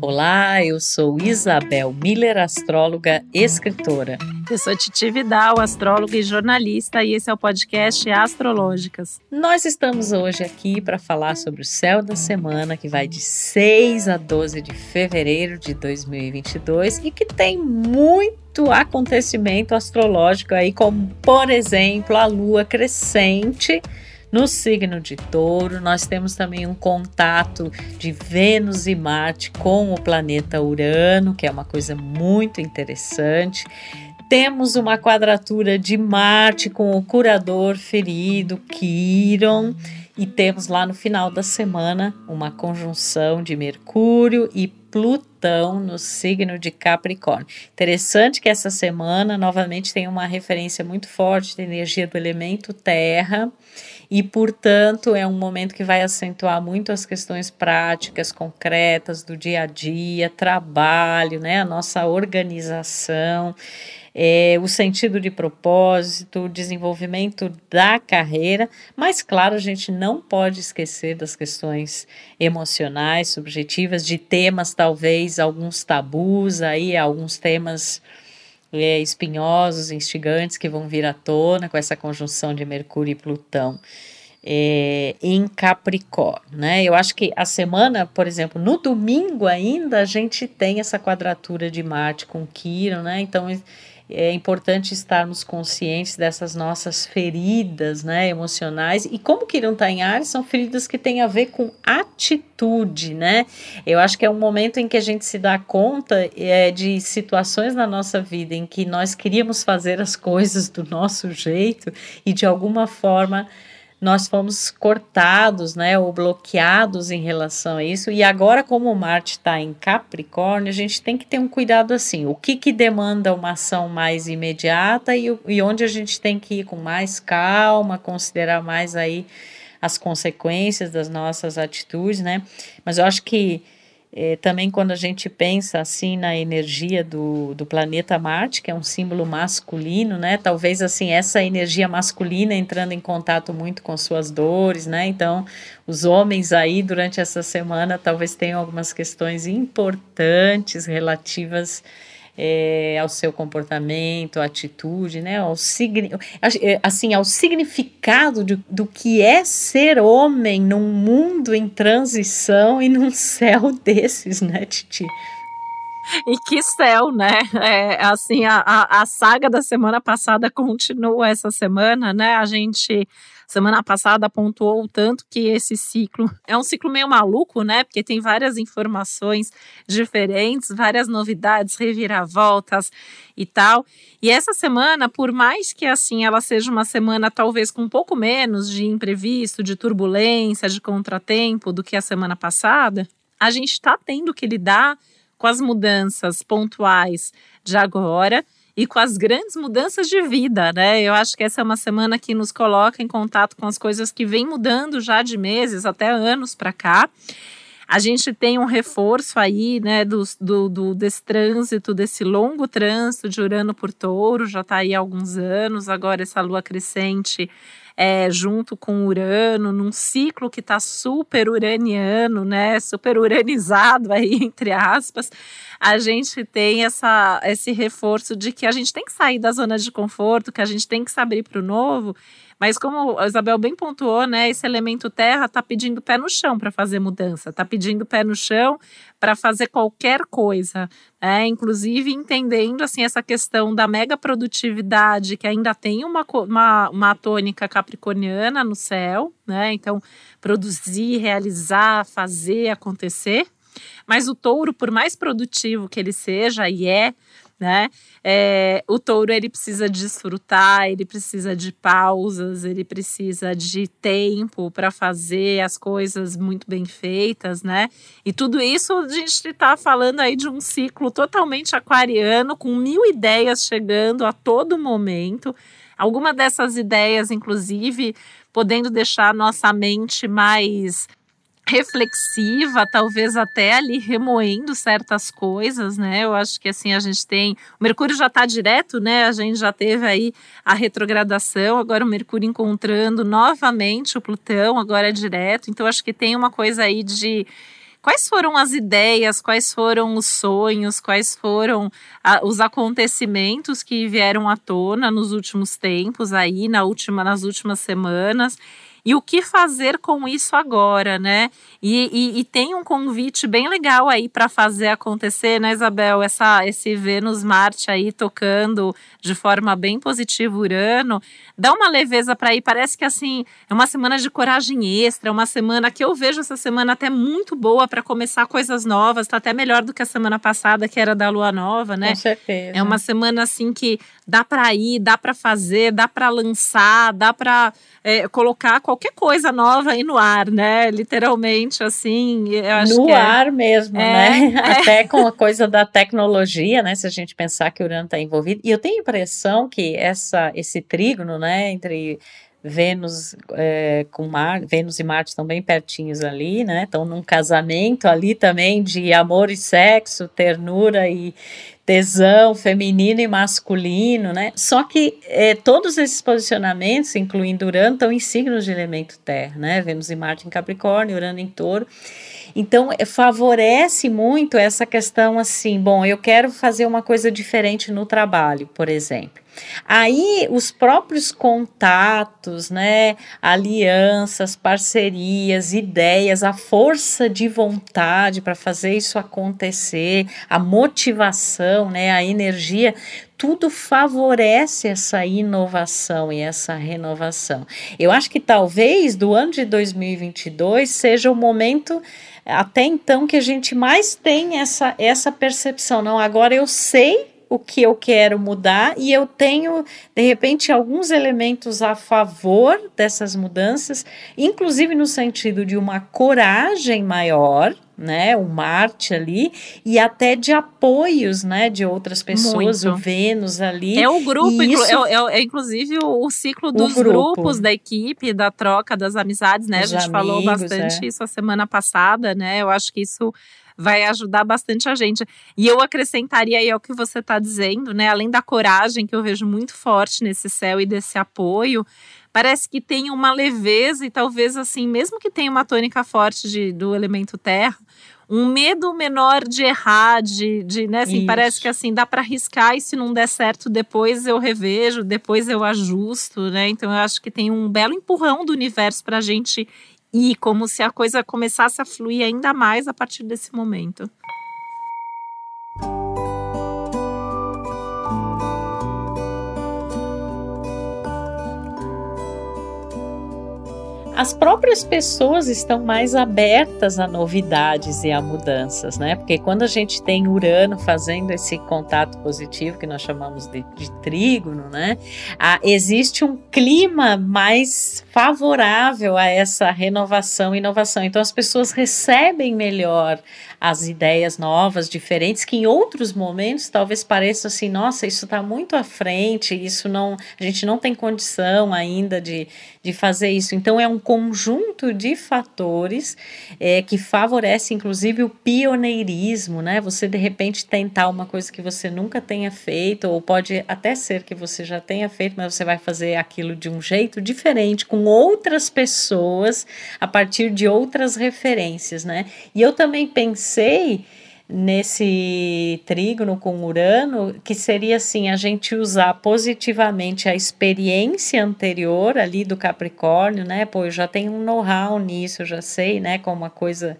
Olá, eu sou Isabel Miller, astróloga e escritora. Eu sou Titi Vidal, astróloga e jornalista, e esse é o podcast Astrológicas. Nós estamos hoje aqui para falar sobre o céu da semana, que vai de 6 a 12 de fevereiro de 2022 e que tem muito acontecimento astrológico aí, como por exemplo a lua crescente no signo de Touro, nós temos também um contato de Vênus e Marte com o planeta Urano, que é uma coisa muito interessante. Temos uma quadratura de Marte com o curador ferido, Quiron. E temos lá no final da semana uma conjunção de Mercúrio e Plutão no signo de Capricórnio. Interessante que essa semana novamente tem uma referência muito forte da energia do elemento Terra e, portanto, é um momento que vai acentuar muito as questões práticas, concretas do dia a dia, trabalho, né, a nossa organização. É, o sentido de propósito, o desenvolvimento da carreira, mas claro, a gente não pode esquecer das questões emocionais, subjetivas, de temas, talvez alguns tabus aí, alguns temas é, espinhosos, instigantes que vão vir à tona com essa conjunção de Mercúrio e Plutão. É, em Capricórnio, né? Eu acho que a semana, por exemplo, no domingo ainda a gente tem essa quadratura de Marte com Quiron, né? Então é importante estarmos conscientes dessas nossas feridas né, emocionais. E como que está em Ares, são feridas que têm a ver com atitude, né? Eu acho que é um momento em que a gente se dá conta é, de situações na nossa vida em que nós queríamos fazer as coisas do nosso jeito e de alguma forma nós fomos cortados, né, ou bloqueados em relação a isso. E agora, como Marte está em Capricórnio, a gente tem que ter um cuidado assim. O que que demanda uma ação mais imediata e, e onde a gente tem que ir com mais calma, considerar mais aí as consequências das nossas atitudes, né? Mas eu acho que é, também quando a gente pensa assim na energia do, do planeta Marte, que é um símbolo masculino, né? Talvez assim essa energia masculina entrando em contato muito com suas dores, né? Então, os homens aí durante essa semana talvez tenham algumas questões importantes relativas é, ao seu comportamento, atitude, né, ao signi é, assim, ao significado de, do que é ser homem num mundo em transição e num céu desses, né, Titi? E que céu, né? É, assim, a, a saga da semana passada continua essa semana, né? A gente semana passada pontuou o tanto que esse ciclo é um ciclo meio maluco, né? Porque tem várias informações diferentes, várias novidades, reviravoltas e tal. E essa semana, por mais que assim ela seja uma semana talvez com um pouco menos de imprevisto, de turbulência, de contratempo do que a semana passada, a gente está tendo que lidar com as mudanças pontuais de agora e com as grandes mudanças de vida, né? Eu acho que essa é uma semana que nos coloca em contato com as coisas que vêm mudando já de meses até anos para cá. A gente tem um reforço aí, né, do, do, do, desse trânsito, desse longo trânsito de Urano por Touro, já está aí há alguns anos, agora essa lua crescente é, junto com Urano, num ciclo que está super uraniano, né? Super uranizado aí, entre aspas, a gente tem essa, esse reforço de que a gente tem que sair da zona de conforto, que a gente tem que se abrir para o novo. Mas como a Isabel bem pontuou, né, esse elemento terra está pedindo pé no chão para fazer mudança, está pedindo pé no chão para fazer qualquer coisa, né? Inclusive entendendo assim essa questão da mega produtividade que ainda tem uma, uma, uma tônica capricorniana no céu, né? Então produzir, realizar, fazer acontecer. Mas o touro, por mais produtivo que ele seja e é, né? É, o touro ele precisa desfrutar, ele precisa de pausas, ele precisa de tempo para fazer as coisas muito bem feitas, né? E tudo isso a gente está falando aí de um ciclo totalmente aquariano, com mil ideias chegando a todo momento. Alguma dessas ideias, inclusive, podendo deixar nossa mente mais reflexiva, talvez até ali remoendo certas coisas, né? Eu acho que assim a gente tem, o Mercúrio já está direto, né? A gente já teve aí a retrogradação, agora o Mercúrio encontrando novamente o Plutão, agora é direto. Então acho que tem uma coisa aí de quais foram as ideias, quais foram os sonhos, quais foram a, os acontecimentos que vieram à tona nos últimos tempos aí, na última, nas últimas semanas e o que fazer com isso agora, né? E, e, e tem um convite bem legal aí para fazer acontecer, né, Isabel? Essa, esse Vênus Marte aí tocando de forma bem positiva Urano, dá uma leveza para ir. Parece que assim é uma semana de coragem extra, uma semana que eu vejo essa semana até muito boa para começar coisas novas. Tá até melhor do que a semana passada que era da Lua Nova, né? Com certeza. É uma semana assim que dá para ir, dá para fazer, dá para lançar, dá para é, colocar qualquer coisa nova aí no ar, né? Literalmente, assim. no é ar é, mesmo, é, né? É. Até com a coisa da tecnologia, né? Se a gente pensar que o Urano está envolvido. E eu tenho a impressão que essa, esse trígono, né, entre Vênus é, com Mar, Vênus e Marte estão bem pertinhos ali, né? Estão num casamento ali também de amor e sexo, ternura e tesão feminino e masculino, né? Só que é, todos esses posicionamentos, incluindo Urano, estão em signos de elemento terra, né? Vênus e Marte em Capricórnio, Urano em Touro. Então, é, favorece muito essa questão assim, bom, eu quero fazer uma coisa diferente no trabalho, por exemplo. Aí os próprios contatos, né, alianças, parcerias, ideias, a força de vontade para fazer isso acontecer, a motivação, né, a energia, tudo favorece essa inovação e essa renovação. Eu acho que talvez do ano de 2022 seja o momento até então que a gente mais tem essa essa percepção, não, agora eu sei o que eu quero mudar e eu tenho, de repente, alguns elementos a favor dessas mudanças, inclusive no sentido de uma coragem maior, né, o Marte ali e até de apoios, né, de outras pessoas, Muito. o Vênus ali. É o grupo, isso, é, é, é, inclusive o, o ciclo dos grupo. grupos da equipe, da troca das amizades, né? Os a gente amigos, falou bastante é. isso a semana passada, né? Eu acho que isso vai ajudar bastante a gente. E eu acrescentaria aí ao que você está dizendo, né? Além da coragem que eu vejo muito forte nesse céu e desse apoio, parece que tem uma leveza e talvez assim, mesmo que tenha uma tônica forte de, do elemento terra, um medo menor de errar, de, de né, assim, parece que assim, dá para arriscar e se não der certo, depois eu revejo, depois eu ajusto, né? Então eu acho que tem um belo empurrão do universo para a gente e como se a coisa começasse a fluir ainda mais a partir desse momento. As próprias pessoas estão mais abertas a novidades e a mudanças, né? Porque quando a gente tem Urano fazendo esse contato positivo que nós chamamos de, de trígono, né? Ah, existe um clima mais favorável a essa renovação e inovação. Então as pessoas recebem melhor as ideias novas, diferentes, que em outros momentos talvez pareça assim, nossa, isso está muito à frente, isso não, a gente não tem condição ainda de, de fazer isso. Então é um conjunto de fatores é, que favorece inclusive o pioneirismo, né? Você de repente tentar uma coisa que você nunca tenha feito, ou pode até ser que você já tenha feito, mas você vai fazer aquilo de um jeito diferente, com outras pessoas, a partir de outras referências, né? E eu também pensei pensei nesse trígono com Urano, que seria assim, a gente usar positivamente a experiência anterior ali do Capricórnio, né? Pô, eu já tenho um know-how nisso, eu já sei, né, como a coisa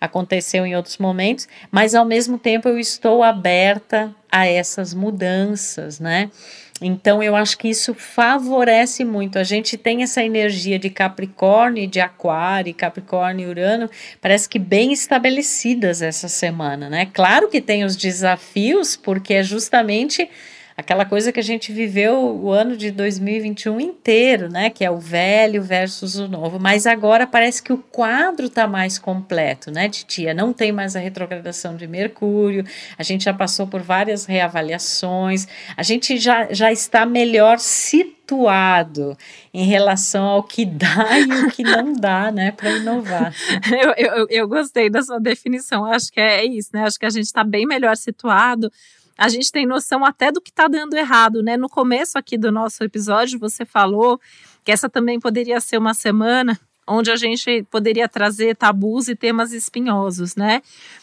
aconteceu em outros momentos, mas ao mesmo tempo eu estou aberta a essas mudanças, né? Então, eu acho que isso favorece muito. A gente tem essa energia de Capricórnio, de Aquário, Capricórnio e Urano, parece que bem estabelecidas essa semana, né? Claro que tem os desafios, porque é justamente aquela coisa que a gente viveu o ano de 2021 inteiro, né? Que é o velho versus o novo. Mas agora parece que o quadro está mais completo, né, Titia? Não tem mais a retrogradação de Mercúrio, a gente já passou por várias reavaliações, a gente já, já está melhor situado em relação ao que dá e o que não dá, né, para inovar. eu, eu, eu gostei da sua definição, acho que é isso, né? Acho que a gente está bem melhor situado a gente tem noção até do que está dando errado, né? No começo aqui do nosso episódio, você falou que essa também poderia ser uma semana onde a gente poderia trazer tabus e temas espinhosos, né?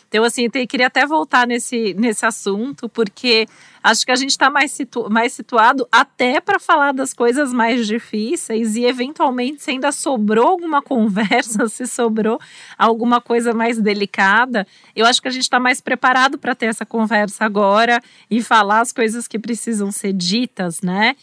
Então, assim, queria até voltar nesse, nesse assunto, porque acho que a gente está mais, situ, mais situado até para falar das coisas mais difíceis e, eventualmente, se ainda sobrou alguma conversa, se sobrou alguma coisa mais delicada, eu acho que a gente está mais preparado para ter essa conversa agora e falar as coisas que precisam ser ditas, né?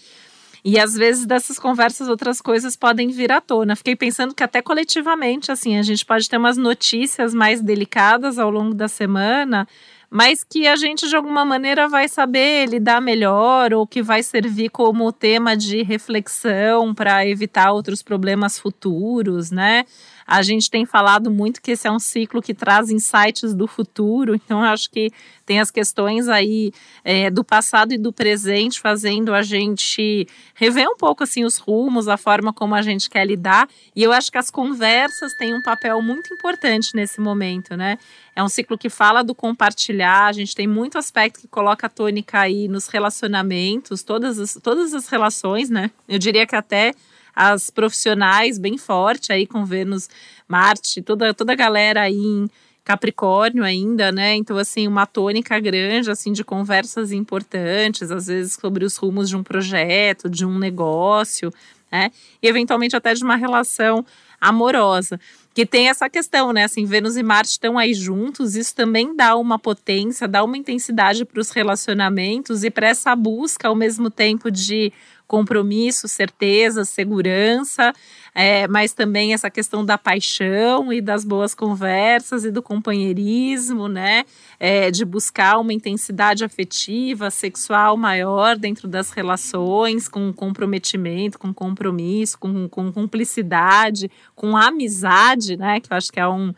E às vezes dessas conversas outras coisas podem vir à tona. Fiquei pensando que até coletivamente, assim, a gente pode ter umas notícias mais delicadas ao longo da semana, mas que a gente de alguma maneira vai saber lidar melhor ou que vai servir como tema de reflexão para evitar outros problemas futuros, né? A gente tem falado muito que esse é um ciclo que traz insights do futuro, então acho que tem as questões aí é, do passado e do presente fazendo a gente rever um pouco assim os rumos, a forma como a gente quer lidar. E eu acho que as conversas têm um papel muito importante nesse momento, né? É um ciclo que fala do compartilhar, a gente tem muito aspecto que coloca a tônica aí nos relacionamentos, todas as, todas as relações, né? Eu diria que até as profissionais bem forte aí com Vênus, Marte, toda, toda a galera aí em Capricórnio ainda, né? Então, assim, uma tônica grande, assim, de conversas importantes, às vezes sobre os rumos de um projeto, de um negócio, né? E eventualmente até de uma relação amorosa. Que tem essa questão, né? Assim, Vênus e Marte estão aí juntos, isso também dá uma potência, dá uma intensidade para os relacionamentos e para essa busca ao mesmo tempo de compromisso, certeza, segurança, é, mas também essa questão da paixão e das boas conversas e do companheirismo, né? É, de buscar uma intensidade afetiva, sexual maior dentro das relações, com comprometimento, com compromisso, com, com cumplicidade, com amizade, né? Que eu acho que é um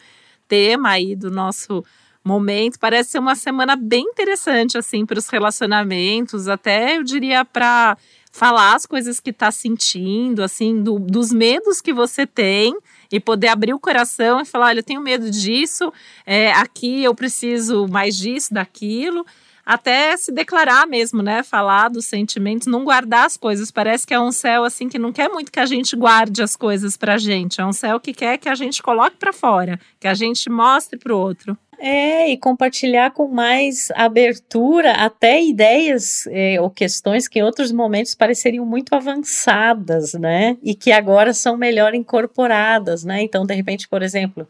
tema aí do nosso momento. Parece ser uma semana bem interessante assim para os relacionamentos, até eu diria para falar as coisas que está sentindo, assim, do, dos medos que você tem e poder abrir o coração e falar, olha, eu tenho medo disso, é, aqui eu preciso mais disso, daquilo, até se declarar mesmo, né? Falar dos sentimentos, não guardar as coisas. Parece que é um céu assim que não quer muito que a gente guarde as coisas pra gente. É um céu que quer que a gente coloque para fora, que a gente mostre pro outro. É, e compartilhar com mais abertura até ideias é, ou questões que em outros momentos pareceriam muito avançadas, né? E que agora são melhor incorporadas, né? Então, de repente, por exemplo,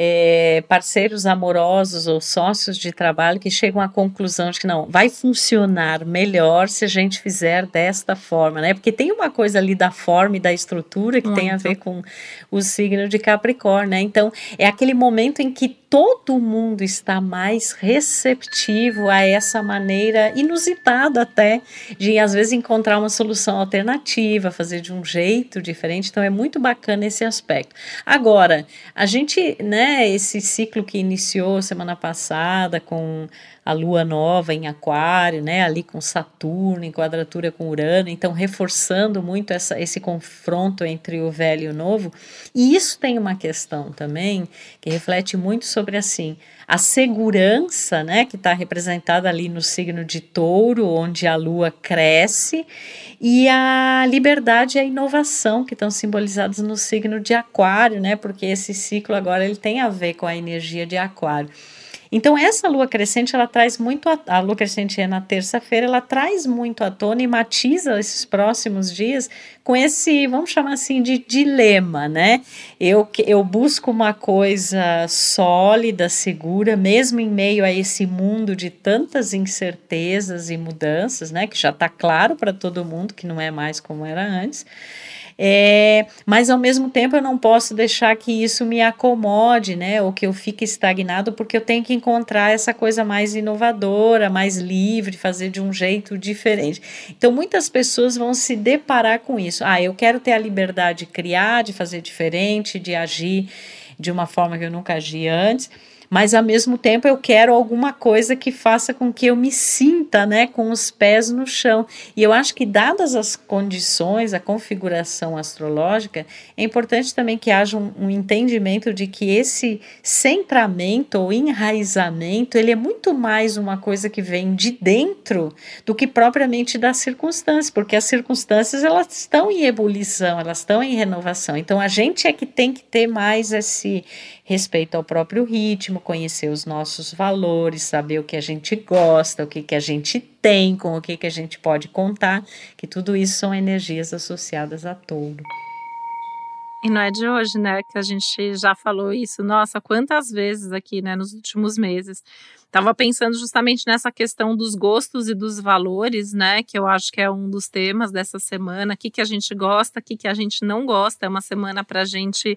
é, parceiros amorosos ou sócios de trabalho que chegam à conclusão de que não, vai funcionar melhor se a gente fizer desta forma, né? Porque tem uma coisa ali da forma e da estrutura que Muito. tem a ver com o signo de Capricórnio, né? Então, é aquele momento em que todo mundo está mais receptivo a essa maneira inusitada até de às vezes encontrar uma solução alternativa, fazer de um jeito diferente. Então é muito bacana esse aspecto. Agora, a gente, né, esse ciclo que iniciou semana passada com a lua nova em Aquário, né, ali com Saturno em quadratura com Urano, então reforçando muito essa, esse confronto entre o velho e o novo. E isso tem uma questão também que reflete muito sobre assim a segurança, né, que está representada ali no signo de Touro, onde a Lua cresce, e a liberdade e a inovação que estão simbolizadas no signo de Aquário, né, porque esse ciclo agora ele tem a ver com a energia de Aquário. Então, essa lua crescente, ela traz muito. A, a lua crescente é na terça-feira, ela traz muito à tona e matiza esses próximos dias com esse, vamos chamar assim, de dilema, né? Eu, eu busco uma coisa sólida, segura, mesmo em meio a esse mundo de tantas incertezas e mudanças, né? Que já está claro para todo mundo que não é mais como era antes. É, mas ao mesmo tempo eu não posso deixar que isso me acomode, né? Ou que eu fique estagnado, porque eu tenho que encontrar essa coisa mais inovadora, mais livre, fazer de um jeito diferente. Então muitas pessoas vão se deparar com isso. Ah, eu quero ter a liberdade de criar, de fazer diferente, de agir de uma forma que eu nunca agi antes mas ao mesmo tempo eu quero alguma coisa que faça com que eu me sinta, né, com os pés no chão. E eu acho que dadas as condições, a configuração astrológica, é importante também que haja um, um entendimento de que esse centramento ou enraizamento, ele é muito mais uma coisa que vem de dentro do que propriamente das circunstâncias, porque as circunstâncias elas estão em ebulição, elas estão em renovação. Então a gente é que tem que ter mais esse respeito ao próprio ritmo, conhecer os nossos valores, saber o que a gente gosta, o que, que a gente tem, com o que, que a gente pode contar, que tudo isso são energias associadas a touro. E não é de hoje, né, que a gente já falou isso. Nossa, quantas vezes aqui, né, nos últimos meses. Tava pensando justamente nessa questão dos gostos e dos valores, né, que eu acho que é um dos temas dessa semana. O que, que a gente gosta, o que, que a gente não gosta. É uma semana para a gente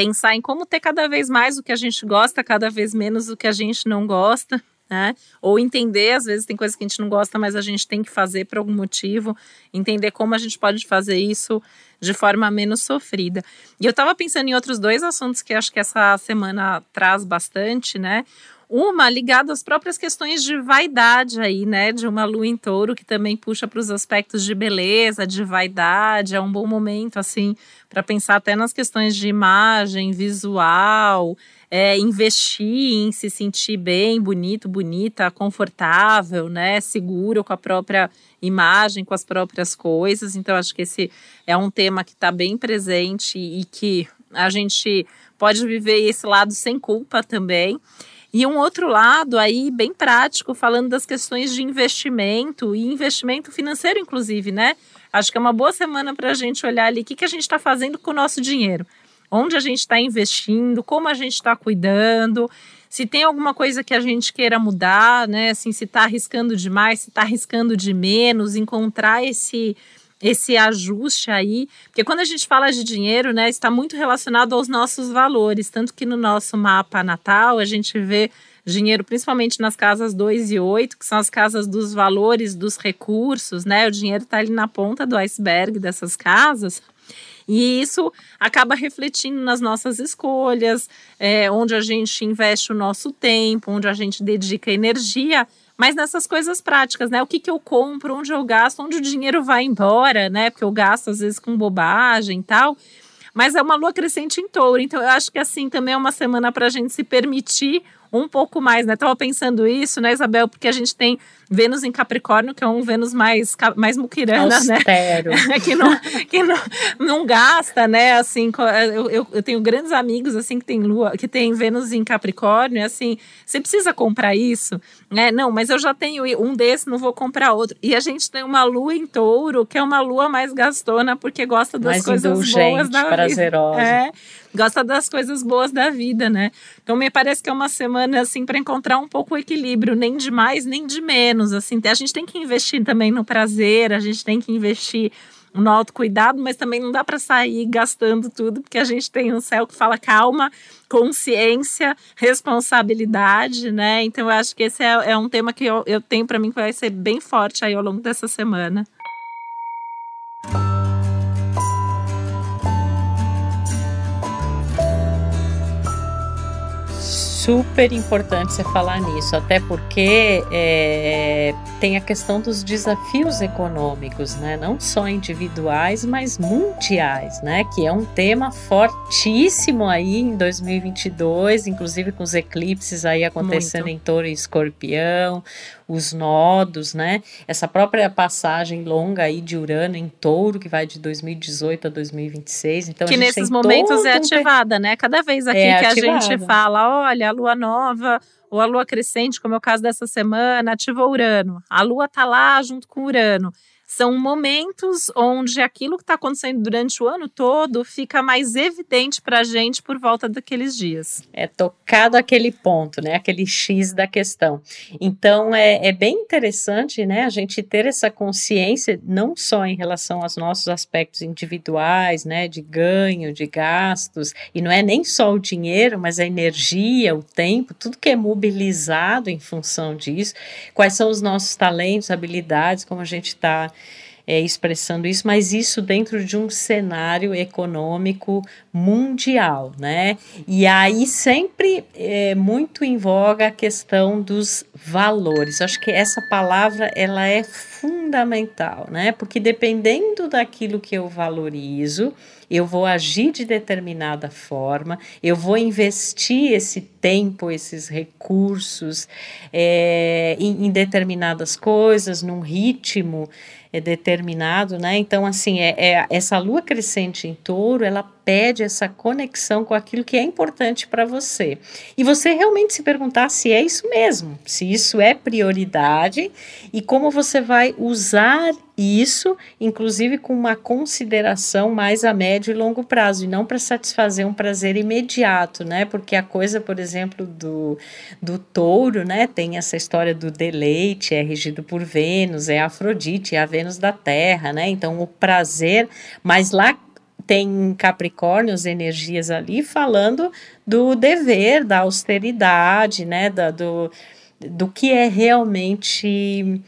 pensar em como ter cada vez mais o que a gente gosta, cada vez menos o que a gente não gosta. Né? Ou entender, às vezes tem coisas que a gente não gosta, mas a gente tem que fazer por algum motivo, entender como a gente pode fazer isso de forma menos sofrida. E eu estava pensando em outros dois assuntos que acho que essa semana traz bastante, né? Uma ligada às próprias questões de vaidade aí, né? De uma lua em touro que também puxa para os aspectos de beleza, de vaidade. É um bom momento, assim, para pensar até nas questões de imagem, visual, é, investir em se sentir bem, bonito, bonita, confortável, né? Seguro com a própria imagem, com as próprias coisas. Então, acho que esse é um tema que está bem presente e que a gente pode viver esse lado sem culpa também. E um outro lado aí bem prático, falando das questões de investimento e investimento financeiro, inclusive, né? Acho que é uma boa semana para a gente olhar ali o que, que a gente está fazendo com o nosso dinheiro, onde a gente está investindo, como a gente está cuidando, se tem alguma coisa que a gente queira mudar, né? Assim, se está arriscando demais, se está arriscando de menos, encontrar esse esse ajuste aí, porque quando a gente fala de dinheiro, né, está muito relacionado aos nossos valores, tanto que no nosso mapa natal a gente vê dinheiro principalmente nas casas 2 e 8, que são as casas dos valores, dos recursos, né? O dinheiro está ali na ponta do iceberg dessas casas. E isso acaba refletindo nas nossas escolhas, é, onde a gente investe o nosso tempo, onde a gente dedica energia mas nessas coisas práticas, né? O que, que eu compro, onde eu gasto, onde o dinheiro vai embora, né? Porque eu gasto às vezes com bobagem e tal. Mas é uma lua crescente em touro, então eu acho que assim também é uma semana para a gente se permitir um pouco mais, né? Tava pensando isso, né, Isabel? Porque a gente tem Vênus em Capricórnio, que é um Vênus mais, mais muquirana, Austero. né? que não, que não, não gasta, né? Assim, eu, eu, eu, tenho grandes amigos, assim, que tem Lua, que tem Vênus em Capricórnio, assim, você precisa comprar isso? né? não, mas eu já tenho um desse, não vou comprar outro. E a gente tem uma Lua em touro, que é uma Lua mais gastona, porque gosta das mais coisas boas da prazerosa. vida. É, gosta das coisas boas da vida, né? Então me parece que é uma semana, assim, para encontrar um pouco o equilíbrio, nem de mais, nem de menos menos, assim, a gente tem que investir também no prazer, a gente tem que investir no autocuidado, mas também não dá para sair gastando tudo, porque a gente tem um céu que fala calma, consciência, responsabilidade, né? Então eu acho que esse é, é um tema que eu, eu tenho para mim que vai ser bem forte aí ao longo dessa semana. Super importante você falar nisso, até porque é, tem a questão dos desafios econômicos, né? Não só individuais, mas mundiais, né? Que é um tema fortíssimo aí em 2022, inclusive com os eclipses aí acontecendo Muito. em Touro e Escorpião, os nodos, né? Essa própria passagem longa aí de Urano em Touro, que vai de 2018 a 2026. Então, que nesses momentos é ativada, um... né? Cada vez aqui é que ativada. a gente fala, olha, a lua nova ou a lua crescente, como é o caso dessa semana, ativou Urano. A lua tá lá junto com Urano são momentos onde aquilo que está acontecendo durante o ano todo fica mais evidente para a gente por volta daqueles dias. É tocado aquele ponto, né? Aquele X da questão. Então é, é bem interessante, né? A gente ter essa consciência não só em relação aos nossos aspectos individuais, né? De ganho, de gastos, e não é nem só o dinheiro, mas a energia, o tempo, tudo que é mobilizado em função disso. Quais são os nossos talentos, habilidades, como a gente está é, expressando isso, mas isso dentro de um cenário econômico mundial, né? E aí sempre é muito em voga a questão dos valores. Acho que essa palavra ela é fundamental, né? Porque dependendo daquilo que eu valorizo, eu vou agir de determinada forma, eu vou investir esse tempo, esses recursos é, em, em determinadas coisas, num ritmo é determinado, né? Então, assim, é, é, essa lua crescente em touro, ela pede essa conexão com aquilo que é importante para você. E você realmente se perguntar se é isso mesmo, se isso é prioridade e como você vai usar isso, inclusive com uma consideração mais a médio e longo prazo, e não para satisfazer um prazer imediato, né? Porque a coisa, por exemplo, do, do touro, né? Tem essa história do deleite, é regido por Vênus, é Afrodite, é a Vênus da Terra, né? Então, o prazer, mas lá tem Capricórnio, as energias ali, falando do dever, da austeridade, né, da, do, do que é realmente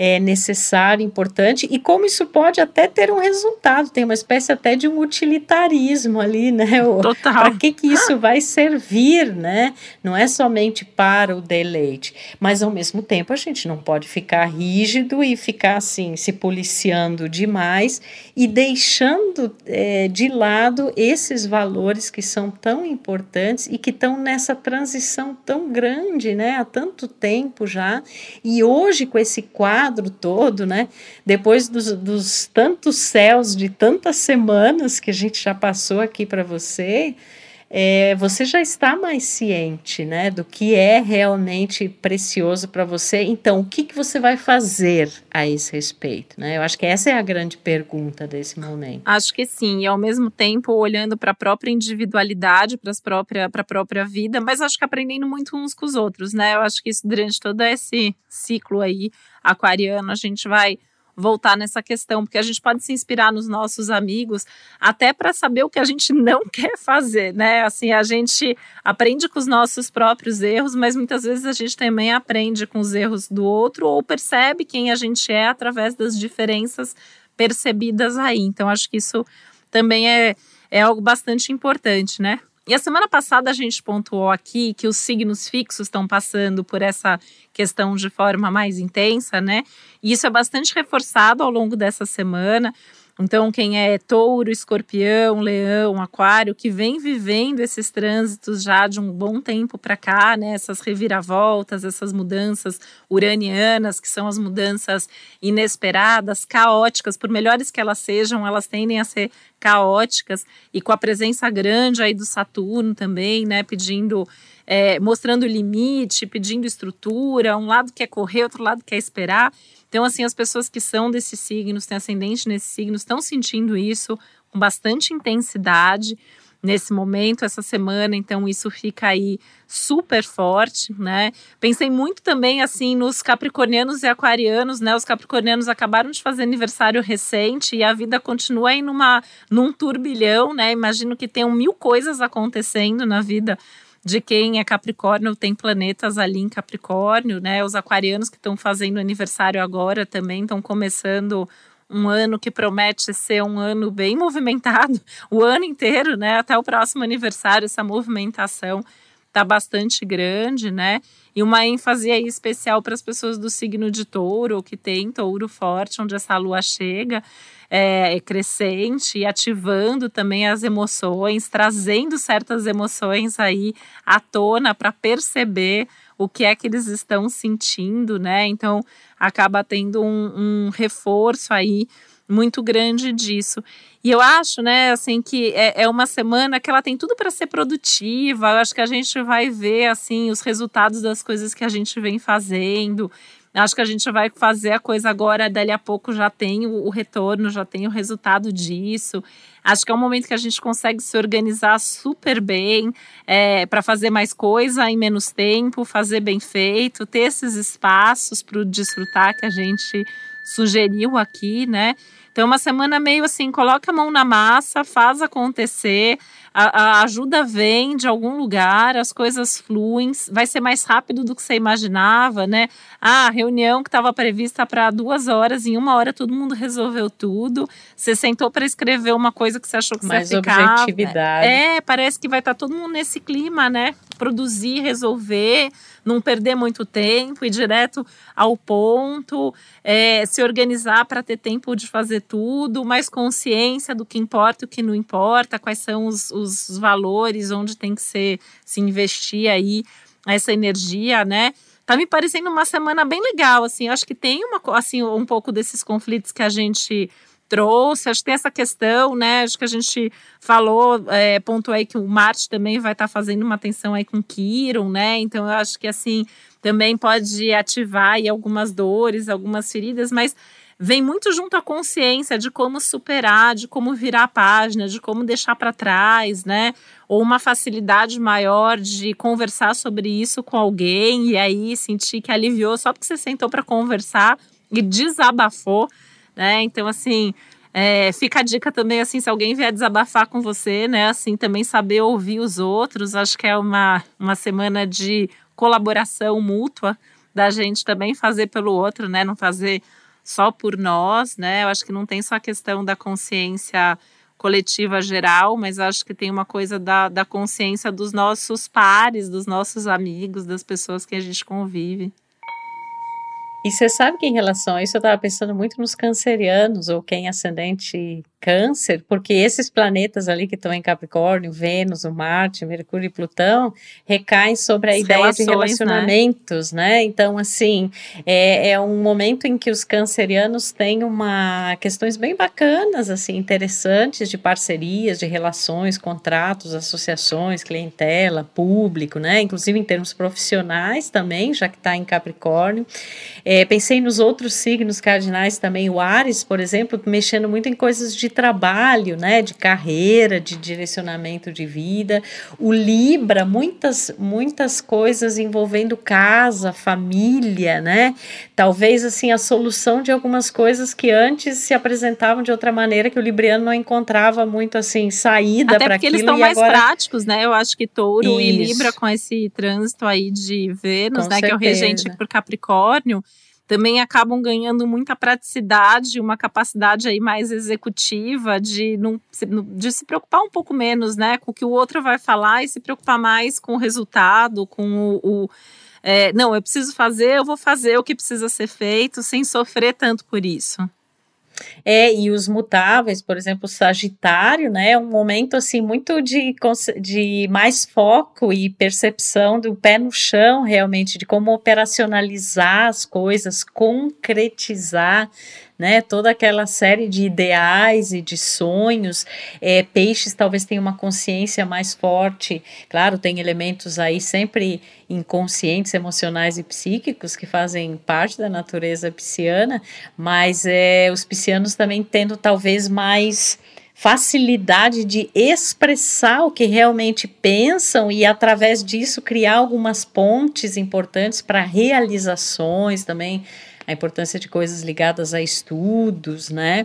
é necessário, importante e como isso pode até ter um resultado, tem uma espécie até de um utilitarismo ali, né? Total. Para que que isso vai servir, né? Não é somente para o deleite, mas ao mesmo tempo a gente não pode ficar rígido e ficar assim se policiando demais e deixando é, de lado esses valores que são tão importantes e que estão nessa transição tão grande, né? Há tanto tempo já e hoje com esse quadro quadro todo, né? Depois dos, dos tantos céus de tantas semanas que a gente já passou aqui para você, é, você já está mais ciente, né, do que é realmente precioso para você. Então, o que, que você vai fazer a esse respeito, né? Eu acho que essa é a grande pergunta desse momento. Acho que sim, e ao mesmo tempo olhando para a própria individualidade, para própria, a própria vida, mas acho que aprendendo muito uns com os outros, né? Eu acho que isso durante todo esse ciclo aí aquariano, a gente vai voltar nessa questão, porque a gente pode se inspirar nos nossos amigos até para saber o que a gente não quer fazer, né? Assim, a gente aprende com os nossos próprios erros, mas muitas vezes a gente também aprende com os erros do outro ou percebe quem a gente é através das diferenças percebidas aí. Então, acho que isso também é, é algo bastante importante, né? E a semana passada a gente pontuou aqui que os signos fixos estão passando por essa questão de forma mais intensa, né? E isso é bastante reforçado ao longo dessa semana. Então, quem é touro, escorpião, leão, aquário, que vem vivendo esses trânsitos já de um bom tempo para cá, né? Essas reviravoltas, essas mudanças uranianas, que são as mudanças inesperadas, caóticas, por melhores que elas sejam, elas tendem a ser caóticas e com a presença grande aí do Saturno também, né? Pedindo é, mostrando limite, pedindo estrutura, um lado quer correr, outro lado quer esperar. Então, assim, as pessoas que são desses signos, têm ascendente nesses signos, estão sentindo isso com bastante intensidade nesse momento, essa semana, então isso fica aí super forte, né? Pensei muito também assim nos capricornianos e aquarianos, né? Os capricornianos acabaram de fazer aniversário recente e a vida continua aí numa num turbilhão, né? Imagino que tenham mil coisas acontecendo na vida de quem é Capricórnio tem planetas ali em Capricórnio, né? Os aquarianos que estão fazendo aniversário agora também estão começando um ano que promete ser um ano bem movimentado, o ano inteiro, né? Até o próximo aniversário, essa movimentação tá bastante grande, né? E uma ênfase aí especial para as pessoas do signo de touro, que tem touro forte, onde essa lua chega é, é, crescente e ativando também as emoções, trazendo certas emoções aí à tona para perceber o que é que eles estão sentindo, né? Então acaba tendo um, um reforço aí muito grande disso. E eu acho, né, assim, que é, é uma semana que ela tem tudo para ser produtiva. Eu acho que a gente vai ver, assim, os resultados das coisas que a gente vem fazendo. Acho que a gente vai fazer a coisa agora, dali a pouco já tem o, o retorno, já tem o resultado disso. Acho que é um momento que a gente consegue se organizar super bem é, para fazer mais coisa em menos tempo, fazer bem feito, ter esses espaços para desfrutar que a gente sugeriu aqui, né? Então, uma semana meio assim, coloca a mão na massa, faz acontecer. A, a, ajuda vem de algum lugar, as coisas fluem, vai ser mais rápido do que você imaginava, né? Ah, a reunião que estava prevista para duas horas, em uma hora todo mundo resolveu tudo. Você sentou para escrever uma coisa que você achou que mais você ia ficar. objetividade. É, parece que vai estar tá todo mundo nesse clima, né? Produzir, resolver, não perder muito tempo, ir direto ao ponto, é, se organizar para ter tempo de fazer tudo, mais consciência do que importa e o que não importa, quais são os, os valores, onde tem que ser, se investir aí essa energia, né? Tá me parecendo uma semana bem legal, assim, acho que tem uma, assim, um pouco desses conflitos que a gente trouxe, acho que tem essa questão, né? Acho que a gente falou, é, aí que o Marte também vai estar tá fazendo uma atenção aí com Kiron, né? Então eu acho que assim também pode ativar aí algumas dores, algumas feridas, mas vem muito junto à consciência de como superar, de como virar a página, de como deixar para trás, né? Ou uma facilidade maior de conversar sobre isso com alguém e aí sentir que aliviou só porque você sentou para conversar e desabafou né? Então, assim, é, fica a dica também, assim, se alguém vier desabafar com você, né? Assim, também saber ouvir os outros. Acho que é uma, uma semana de colaboração mútua da gente também fazer pelo outro, né? Não fazer só por nós, né? Eu acho que não tem só a questão da consciência coletiva geral, mas acho que tem uma coisa da, da consciência dos nossos pares, dos nossos amigos, das pessoas que a gente convive. E você sabe que em relação a isso eu estava pensando muito nos cancerianos ou quem é ascendente câncer, porque esses planetas ali que estão em Capricórnio, Vênus, o Marte, Mercúrio e Plutão, recaem sobre a As ideia de né? relacionamentos, né? né? Então, assim, é, é, um momento em que os cancerianos têm uma questões bem bacanas, assim, interessantes de parcerias, de relações, contratos, associações, clientela, público, né? Inclusive em termos profissionais também, já que está em Capricórnio. É, pensei nos outros signos cardinais também, o Ares, por exemplo, mexendo muito em coisas de de trabalho, né, de carreira, de direcionamento de vida. O Libra, muitas muitas coisas envolvendo casa, família, né? Talvez assim a solução de algumas coisas que antes se apresentavam de outra maneira que o libriano não encontrava muito assim saída para aquilo. Até porque eles estão mais agora... práticos, né? Eu acho que Touro Isso. e Libra com esse trânsito aí de Vênus, com né, certeza. que é o regente por Capricórnio, também acabam ganhando muita praticidade, uma capacidade aí mais executiva de, não, de se preocupar um pouco menos né, com o que o outro vai falar e se preocupar mais com o resultado, com o. o é, não, eu preciso fazer, eu vou fazer o que precisa ser feito sem sofrer tanto por isso. É, e os mutáveis, por exemplo, o Sagitário, né, é um momento assim muito de, de mais foco e percepção do pé no chão, realmente, de como operacionalizar as coisas, concretizar né? Toda aquela série de ideais e de sonhos. É, peixes talvez tenham uma consciência mais forte. Claro, tem elementos aí sempre inconscientes, emocionais e psíquicos que fazem parte da natureza pisciana, mas é, os piscianos também tendo talvez mais facilidade de expressar o que realmente pensam e através disso criar algumas pontes importantes para realizações também a importância de coisas ligadas a estudos, né?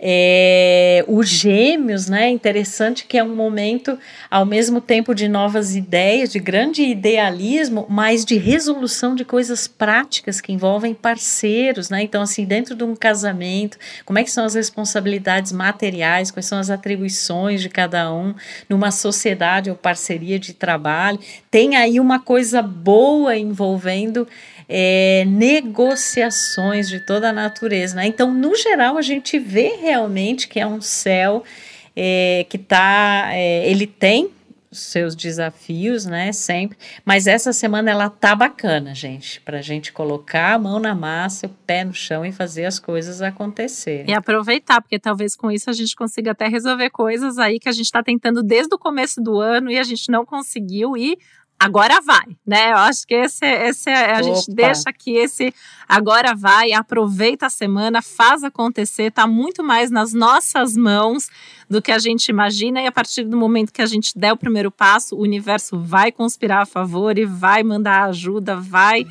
É, os gêmeos, né? Interessante que é um momento, ao mesmo tempo, de novas ideias, de grande idealismo, mas de resolução de coisas práticas que envolvem parceiros, né? Então, assim, dentro de um casamento, como é que são as responsabilidades materiais, quais são as atribuições de cada um numa sociedade ou parceria de trabalho. Tem aí uma coisa boa envolvendo é, negociações de toda a natureza. Né? Então, no geral, a gente vê realmente que é um céu é, que tá, é, ele tem seus desafios, né, sempre, mas essa semana ela tá bacana, gente, pra gente colocar a mão na massa, o pé no chão e fazer as coisas acontecerem. E aproveitar, porque talvez com isso a gente consiga até resolver coisas aí que a gente tá tentando desde o começo do ano e a gente não conseguiu e agora vai, né? Eu acho que esse, esse é, a Opa. gente deixa aqui esse agora vai, aproveita a semana, faz acontecer, tá muito mais nas nossas mãos do que a gente imagina e a partir do momento que a gente der o primeiro passo, o universo vai conspirar a favor e vai mandar ajuda, vai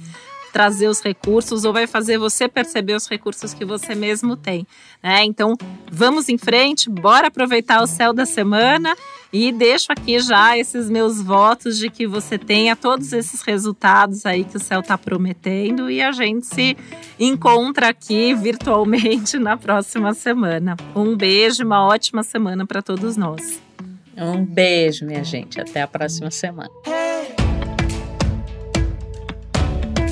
trazer os recursos ou vai fazer você perceber os recursos que você mesmo tem. Né? Então, vamos em frente, bora aproveitar o céu da semana e deixo aqui já esses meus votos de que você tenha todos esses resultados aí que o céu está prometendo e a gente se encontra aqui virtualmente na próxima semana. Um beijo, uma ótima semana para todos nós. Um beijo, minha gente. Até a próxima semana.